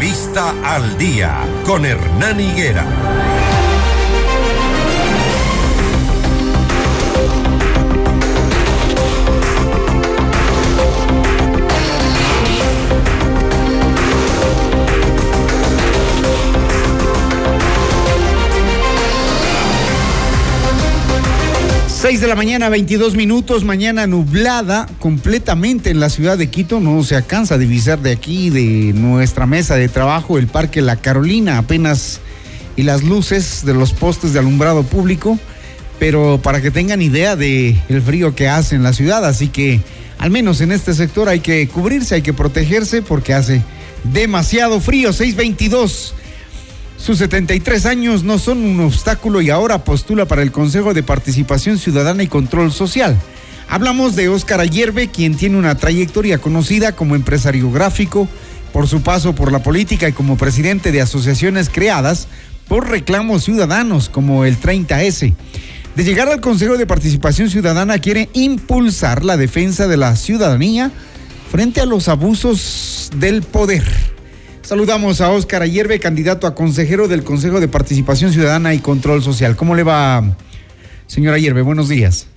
Entrevista al día con Hernán Higuera. 6 de la mañana, 22 minutos, mañana nublada completamente en la ciudad de Quito. No se alcanza a divisar de aquí, de nuestra mesa de trabajo, el Parque La Carolina, apenas y las luces de los postes de alumbrado público, pero para que tengan idea de frío que hace en la ciudad, así que al menos en este sector hay que cubrirse, hay que protegerse porque hace demasiado frío. 622 sus 73 años no son un obstáculo y ahora postula para el Consejo de Participación Ciudadana y Control Social. Hablamos de Óscar Ayerbe, quien tiene una trayectoria conocida como empresario gráfico, por su paso por la política y como presidente de asociaciones creadas por reclamos ciudadanos como el 30S. De llegar al Consejo de Participación Ciudadana quiere impulsar la defensa de la ciudadanía frente a los abusos del poder. Saludamos a Óscar Ayerbe, candidato a consejero del Consejo de Participación Ciudadana y Control Social. ¿Cómo le va, señor Ayerbe? Buenos días.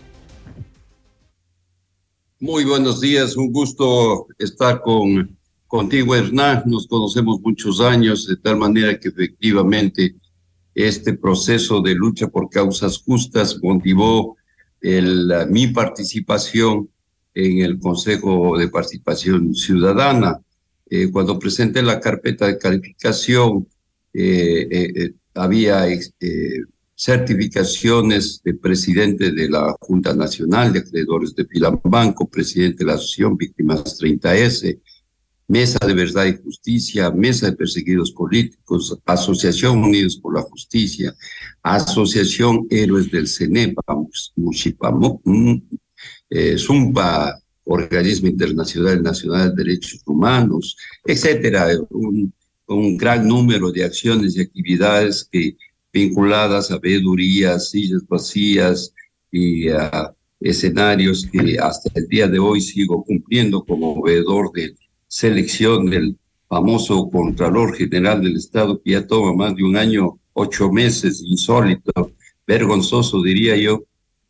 Muy buenos días, un gusto estar con, contigo, Hernán. Nos conocemos muchos años, de tal manera que efectivamente este proceso de lucha por causas justas motivó mi participación en el Consejo de Participación Ciudadana. Eh, cuando presenté la carpeta de calificación, eh, eh, había certificaciones de presidente de la Junta Nacional de Acreedores de Filambanco, presidente de la Asociación Víctimas 30S, Mesa de Verdad y Justicia, Mesa de Perseguidos Políticos, Asociación Unidos por la Justicia, Asociación Héroes del CENEPA, Mushipamo, Zumba Organismo Internacional Nacional de Derechos Humanos, etcétera, un, un gran número de acciones y actividades que vinculadas a veedurías, sillas vacías y a escenarios que hasta el día de hoy sigo cumpliendo como veedor de selección del famoso Contralor General del Estado que ya toma más de un año, ocho meses, insólito, vergonzoso diría yo,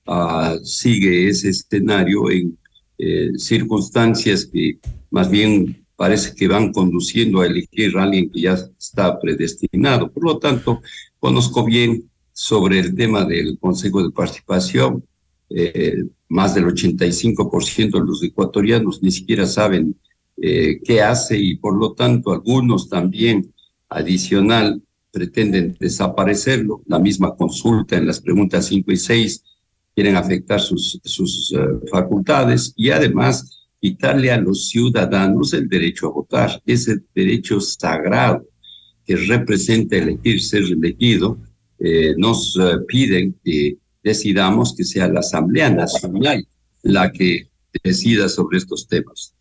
uh, sigue ese escenario en eh, circunstancias que más bien parece que van conduciendo a elegir a alguien que ya está predestinado. Por lo tanto, conozco bien sobre el tema del Consejo de Participación. Eh, más del 85% de los ecuatorianos ni siquiera saben eh, qué hace y por lo tanto algunos también adicional pretenden desaparecerlo. La misma consulta en las preguntas 5 y 6 quieren afectar sus, sus eh, facultades y además quitarle a los ciudadanos el derecho a votar, ese derecho sagrado que representa elegir, ser elegido, eh, nos eh, piden que decidamos que sea la Asamblea Nacional la que decida sobre estos temas.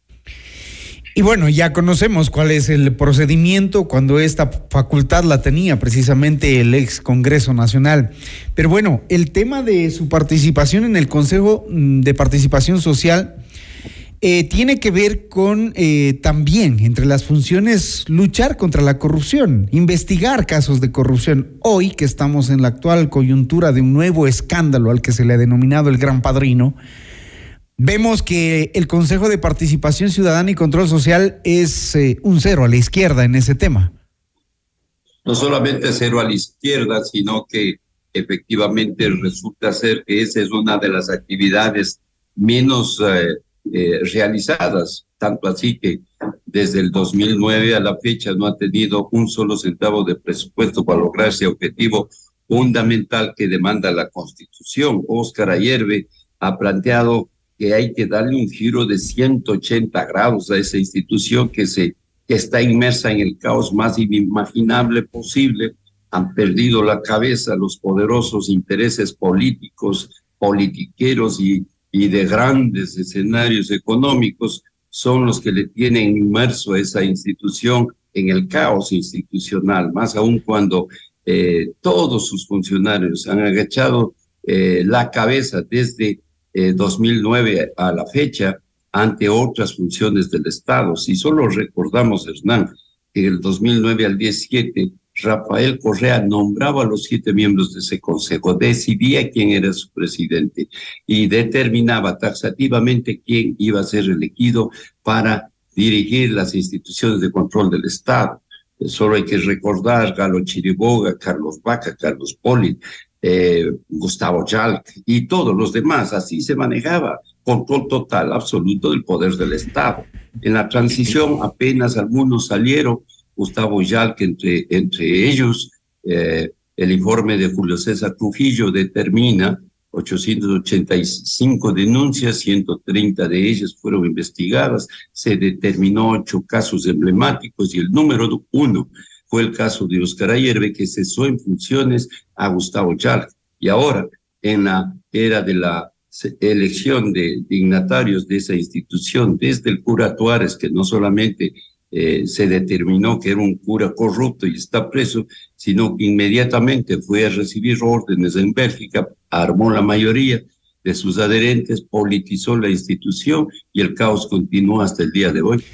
Y bueno, ya conocemos cuál es el procedimiento cuando esta facultad la tenía precisamente el ex Congreso Nacional. Pero bueno, el tema de su participación en el Consejo mm, de Participación Social eh, tiene que ver con eh, también, entre las funciones, luchar contra la corrupción, investigar casos de corrupción. Hoy que estamos en la actual coyuntura de un nuevo escándalo al que se le ha denominado el Gran Padrino, Vemos que el Consejo de Participación Ciudadana y Control Social es eh, un cero a la izquierda en ese tema. No solamente cero a la izquierda, sino que efectivamente resulta ser que esa es una de las actividades menos eh, eh, realizadas, tanto así que desde el 2009 a la fecha no ha tenido un solo centavo de presupuesto para lograr ese objetivo fundamental que demanda la Constitución. Óscar Ayerbe ha planteado que hay que darle un giro de 180 grados a esa institución que, se, que está inmersa en el caos más inimaginable posible. Han perdido la cabeza los poderosos intereses políticos, politiqueros y, y de grandes escenarios económicos son los que le tienen inmerso a esa institución en el caos institucional, más aún cuando eh, todos sus funcionarios han agachado eh, la cabeza desde 2009 eh, a la fecha ante otras funciones del Estado. Si solo recordamos, Hernán, en el 2009 al 17, Rafael Correa nombraba a los siete miembros de ese consejo, decidía quién era su presidente y determinaba taxativamente quién iba a ser elegido para dirigir las instituciones de control del Estado. Solo hay que recordar Galo Chiriboga, Carlos Vaca, Carlos Poli, eh, Gustavo Jalk y todos los demás. Así se manejaba control total, absoluto del poder del Estado. En la transición apenas algunos salieron, Gustavo Jalk entre, entre ellos, eh, el informe de Julio César Trujillo determina 885 denuncias, 130 de ellas fueron investigadas, se determinó ocho casos emblemáticos y el número uno fue el caso de Oscar Ayerbe, que cesó en funciones a Gustavo Jalk. Y ahora, en la era de la elección de dignatarios de esa institución, desde el cura Tuárez, que no solamente eh, se determinó que era un cura corrupto y está preso, sino que inmediatamente fue a recibir órdenes en Bélgica, armó la mayoría de sus adherentes, politizó la institución y el caos continuó hasta el día de hoy.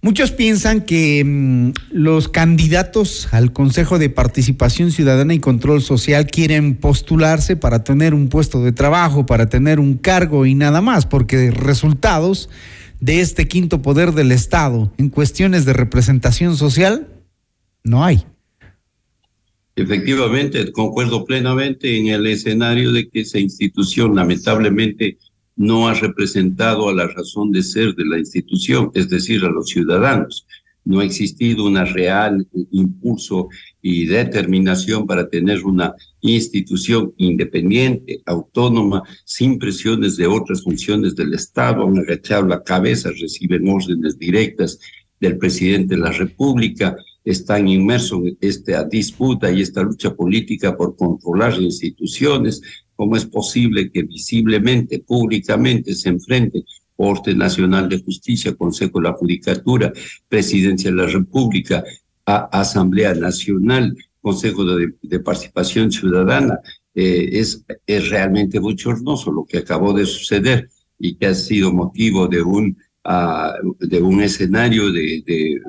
Muchos piensan que mm, los candidatos al Consejo de Participación Ciudadana y Control Social quieren postularse para tener un puesto de trabajo, para tener un cargo y nada más, porque resultados de este quinto poder del Estado en cuestiones de representación social no hay. Efectivamente, concuerdo plenamente en el escenario de que esa institución lamentablemente no ha representado a la razón de ser de la institución, es decir, a los ciudadanos. No ha existido un real impulso y determinación para tener una institución independiente, autónoma, sin presiones de otras funciones del Estado. Han agachado la cabeza, reciben órdenes directas del presidente de la República, están inmersos en esta disputa y esta lucha política por controlar instituciones, ¿Cómo es posible que visiblemente, públicamente se enfrente Corte Nacional de Justicia, Consejo de la Judicatura, Presidencia de la República, Asamblea Nacional, Consejo de, Participación Ciudadana? Eh, es, es realmente bochornoso lo que acabó de suceder y que ha sido motivo de un, uh, de un escenario de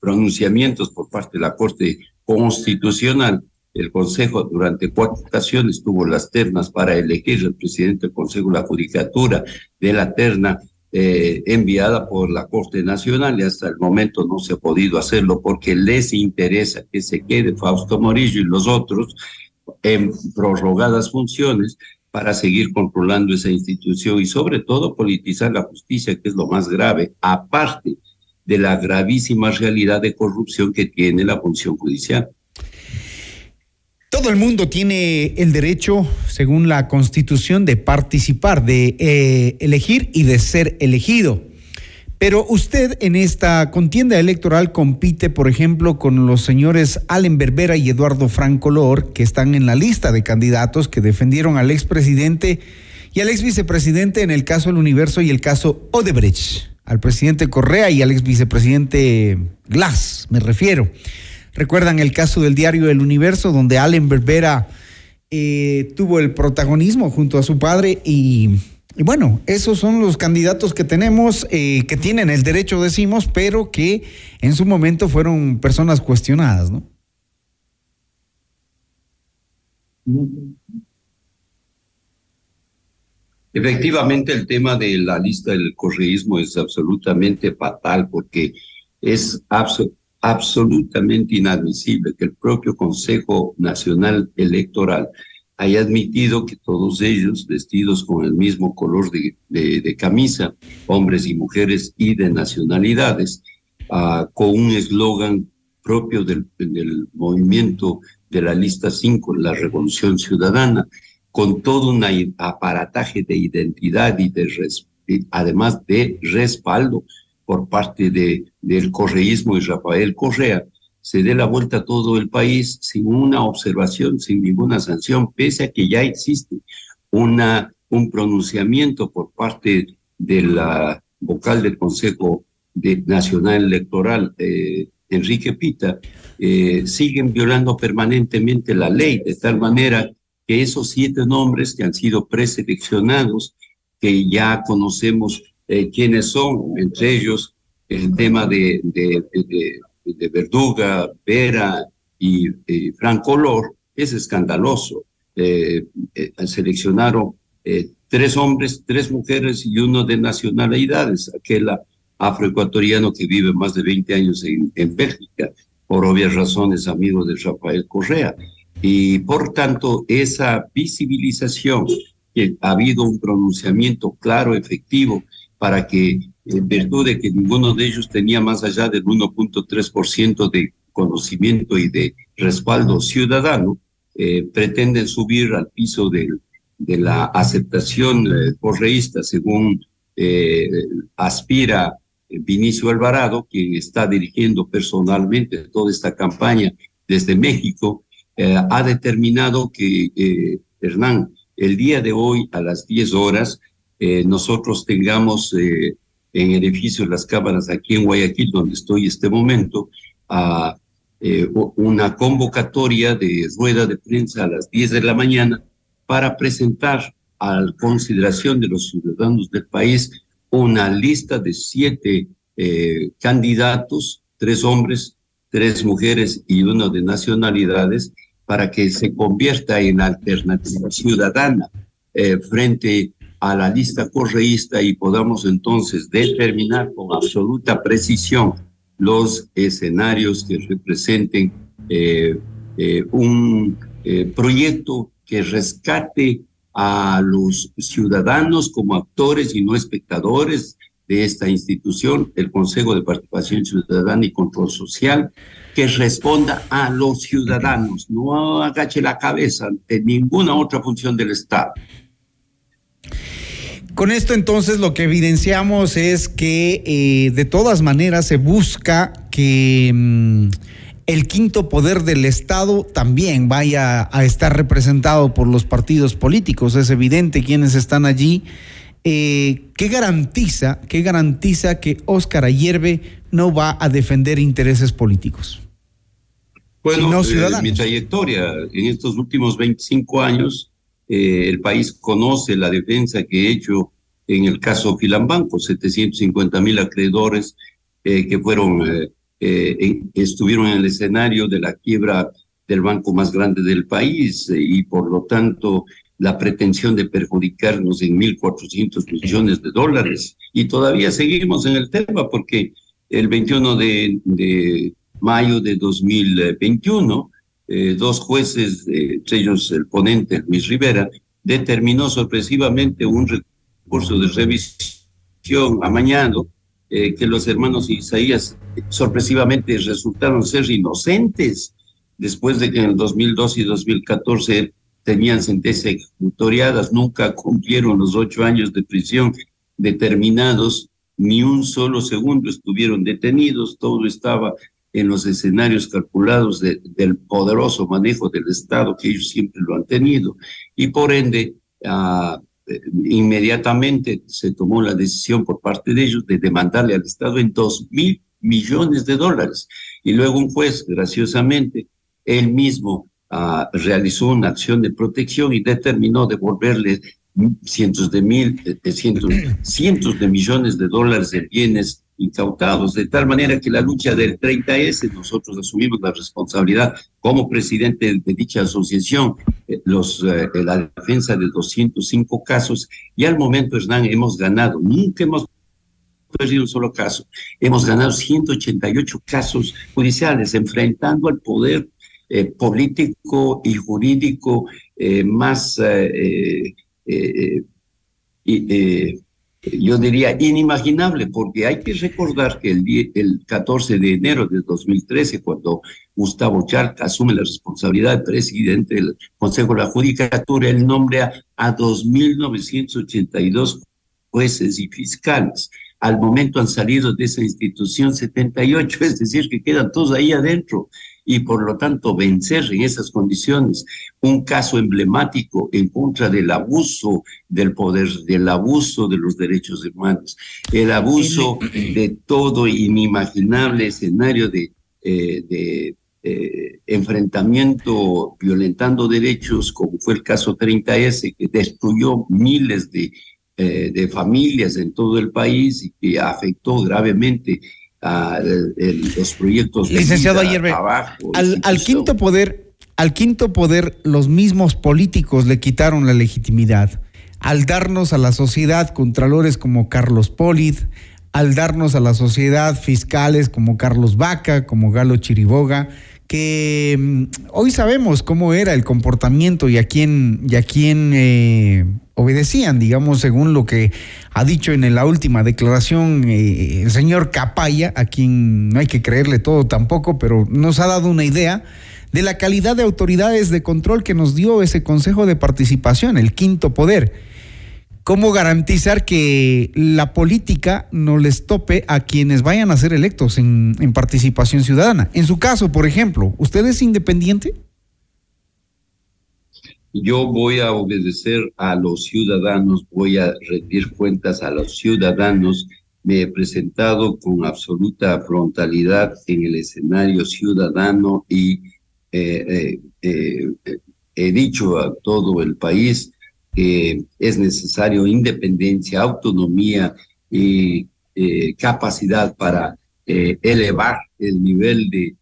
pronunciamientos por parte de la Corte Constitucional el Consejo durante cuatro ocasiones tuvo las ternas para elegir el presidente del Consejo la Judicatura de la terna eh, enviada por la Corte Nacional y hasta el momento no se ha podido hacerlo porque les interesa que se quede Fausto Morillo y los otros en prorrogadas funciones para seguir controlando esa institución y sobre todo politizar la justicia, que es lo más grave, aparte de la gravísima realidad de corrupción que tiene la función judicial. Todo el mundo tiene el derecho, según la Constitución, de participar, de eh, elegir y de ser elegido. Pero usted en esta contienda electoral compite, por ejemplo, con los señores Allen Berbera y Eduardo Francolor, que están en la lista de candidatos que defendieron al expresidente y al ex vicepresidente en el caso del Universo y el caso Odebrecht, al presidente Correa y al ex vicepresidente Glass, me refiero. Recuerdan el caso del diario El Universo, donde Allen Berbera eh, tuvo el protagonismo junto a su padre y, bueno, esos son los candidatos que tenemos, eh, que tienen el derecho, decimos, pero que en su momento fueron personas cuestionadas, ¿no? Efectivamente, el tema de la lista del correísmo es absolutamente fatal porque es absolutamente absolutamente inadmisible que el propio Consejo Nacional Electoral haya admitido que todos ellos, vestidos con el mismo color de, de, camisa, hombres y mujeres y de nacionalidades, uh, con un eslogan propio del, del, movimiento de la lista 5, la Revolución Ciudadana, con todo un aparataje de identidad y de además de respaldo por parte de, del correísmo y Rafael Correa, se dé la vuelta a todo el país sin una observación, sin ninguna sanción, pese a que ya existe una, un pronunciamiento por parte de la vocal del Consejo de Nacional Electoral, eh, Enrique Pita, eh, siguen violando permanentemente la ley, de tal manera que esos siete nombres que han sido preseleccionados, que ya conocemos eh, son, entre ellos el tema de, de, de Verduga, Vera y Franco Lor es escandaloso. seleccionaron tres hombres, tres mujeres y uno de nacionalidades, aquel afroecuatoriano que vive más de 20 años en, en Bélgica, por obvias razones amigo de Rafael Correa. Y por tanto, esa visibilización, que ha habido un pronunciamiento claro, efectivo, para que, en virtud de que ninguno de ellos tenía más allá del 1.3% de conocimiento y de respaldo ciudadano, eh, pretenden subir al piso del, de la aceptación eh, correísta, según eh, aspira Vinicio Alvarado, quien está dirigiendo personalmente toda esta campaña desde México, eh, ha determinado que, eh, Hernán, el día de hoy a las 10 horas, eh, nosotros tengamos en el edificio de las cámaras aquí en Guayaquil, donde estoy este momento, a, una convocatoria de rueda de prensa a las 10 de la mañana para presentar a la consideración de los ciudadanos del país una lista de siete candidatos, tres hombres, tres mujeres y uno de nacionalidades, para que se convierta en alternativa ciudadana eh, frente a la lista correísta y podamos entonces determinar con absoluta precisión los escenarios que representen eh, eh, un proyecto que rescate a los ciudadanos como actores y no espectadores de esta institución, el Consejo de Participación Ciudadana y Control Social, que responda a los ciudadanos, no agache la cabeza ante ninguna otra función del Estado. Con esto entonces lo que evidenciamos es que eh, de todas maneras se busca que mm, el quinto poder del Estado también vaya a estar representado por los partidos políticos. Es evidente quienes están allí eh, ¿qué garantiza, qué garantiza que Óscar Ayerbe no va a defender intereses políticos? Bueno, eh, mi trayectoria en estos últimos 25 años, eh, el país conoce la defensa que he hecho en el caso Filambanco, 750 mil acreedores que fueron, estuvieron en el escenario de la quiebra del banco más grande del país y por lo tanto la pretensión de perjudicarnos en 1.400 millones de dólares. Y todavía seguimos en el tema porque el 21 de, mayo de 2021, eh, dos jueces, entre ellos el ponente Luis Rivera, determinó sorpresivamente un recurso de revisión amañado eh, que los hermanos Isaías sorpresivamente resultaron ser inocentes después de que en el 2012 y 2014 tenían sentencias ejecutoriadas, nunca cumplieron los ocho años de prisión determinados, ni un solo segundo estuvieron detenidos, todo estaba en los escenarios calculados del poderoso manejo del Estado que ellos siempre lo han tenido. Y por ende, ah, inmediatamente se tomó la decisión por parte de ellos de demandarle al Estado en dos mil millones de dólares. Y luego un juez, graciosamente, él mismo realizó una acción de protección y determinó devolverle cientos de mil, de cientos, cientos de millones de dólares de bienes incautados, de tal manera que la lucha del 30S, nosotros asumimos la responsabilidad como presidente de dicha asociación, eh, los, eh, la defensa de 205 casos, y al momento, Hernán, hemos ganado, nunca hemos perdido un solo caso, hemos ganado 188 casos judiciales, enfrentando al poder eh, político y jurídico eh, más, eh, yo diría, inimaginable, porque hay que recordar que el, el 14 de enero de 2013, cuando Gustavo Charca asume la responsabilidad de presidente del Consejo de la Judicatura, él nombra a 2.982 jueces y fiscales. Al momento han salido de esa institución 78, es decir, que quedan todos ahí adentro y por lo tanto vencer en esas condiciones un caso emblemático en contra del abuso del poder, del abuso de los derechos humanos, el abuso de todo inimaginable escenario de, eh, de eh, enfrentamiento violentando derechos, como fue el caso 30S, que destruyó miles de, eh, de familias en todo el país y que afectó gravemente a los proyectos Licenciado Ayerbe, al, al quinto poder, al quinto poder, los mismos políticos le quitaron la legitimidad. Al darnos a la sociedad contralores como Carlos Polid, al darnos a la sociedad fiscales como Carlos Vaca, como Galo Chiriboga, que mm, hoy sabemos cómo era el comportamiento y a quién, y a quién eh, obedecían, digamos, según lo que ha dicho en la última declaración eh, el señor Capaya, a quien no hay que creerle todo tampoco, pero nos ha dado una idea de la calidad de autoridades de control que nos dio ese Consejo de Participación, el quinto poder cómo garantizar que la política no les tope a quienes vayan a ser electos en, participación ciudadana. En su caso, por ejemplo, ¿usted es independiente? Yo voy a obedecer a los ciudadanos, voy a rendir cuentas a los ciudadanos. Me he presentado con absoluta frontalidad en el escenario ciudadano y eh, eh, eh, he dicho a todo el país que es necesario independencia, autonomía y capacidad para elevar el nivel de,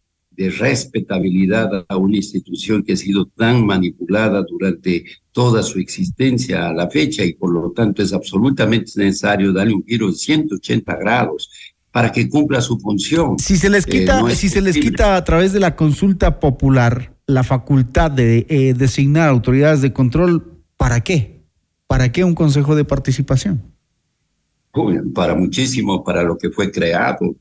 de respetabilidad a una institución que ha sido tan manipulada durante toda su existencia a la fecha y por lo tanto es absolutamente necesario darle un giro de 180 grados para que cumpla su función. Si se les quita, si se les quita a través de la consulta popular la facultad de eh, designar autoridades de control, ¿Para qué? ¿Para qué un consejo de participación? Para muchísimo, para lo que fue creado.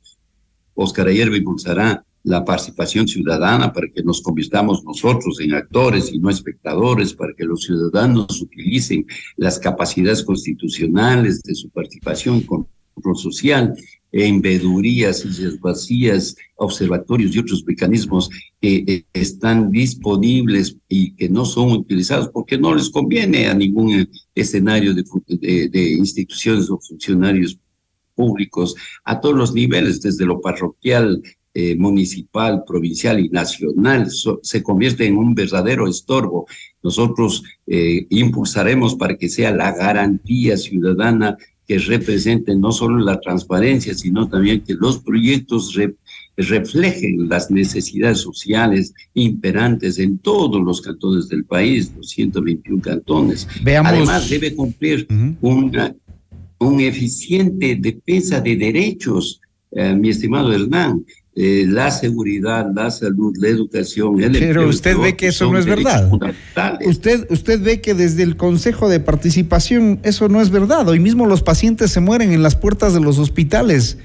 Oscar Ayer impulsará la participación ciudadana para que nos convirtamos nosotros en actores y no espectadores, para que los ciudadanos utilicen las capacidades constitucionales de su participación con control social en vedurías, sillas vacías, observatorios y otros mecanismos que eh, están disponibles y que no son utilizados porque no les conviene a ningún escenario de, instituciones o funcionarios públicos a todos los niveles, desde lo parroquial, eh, municipal, provincial y nacional, se convierte en un verdadero estorbo. Nosotros impulsaremos para que sea la garantía ciudadana que representen no solo la transparencia, sino también que los proyectos reflejen las necesidades sociales imperantes en todos los cantones del país, los 121 cantones. Además, debe cumplir una, un eficiente defensa de derechos, eh, mi estimado Hernán. Eh, la seguridad, la salud, la educación, el Pero usted ve que eso no es verdad. Usted, usted ve que desde el Consejo de Participación eso no es verdad. Hoy mismo los pacientes se mueren en las puertas de los hospitales.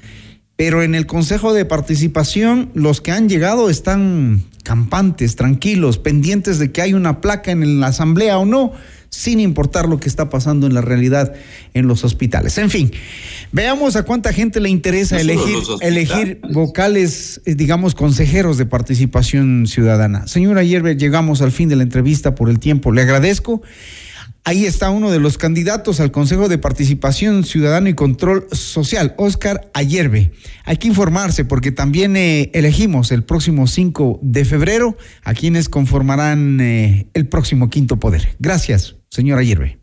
Pero en el Consejo de Participación los que han llegado están campantes, tranquilos, pendientes de que hay una placa en la asamblea o no sin importar lo que está pasando en la realidad en los hospitales. En fin, veamos a cuánta gente le interesa elegir, elegir vocales, eh, digamos, consejeros de participación ciudadana. Señora Hierbe, llegamos al fin de la entrevista por el tiempo. Le agradezco. Ahí está uno de los candidatos al Consejo de Participación Ciudadana y Control Social, Oscar Ayerbe. Hay que informarse porque también eh, elegimos el próximo 5 de febrero a quienes conformarán eh, el próximo quinto poder. Gracias, señor Ayerbe.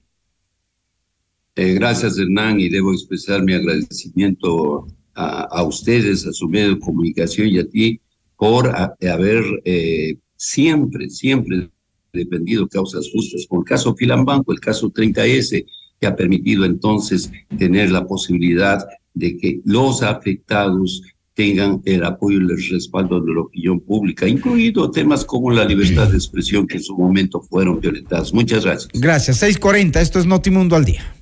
Eh, gracias, Hernán, y debo expresar mi agradecimiento a, ustedes, a su medio de comunicación y a ti por haber siempre, siempre dependido causas justas, con el caso Filambanco, el caso 30S, que ha permitido entonces tener la posibilidad de que los afectados tengan el apoyo y el respaldo de la opinión pública, incluido temas como la libertad de expresión que en su momento fueron violentados. Muchas gracias. Gracias. 640, esto es Notimundo al día.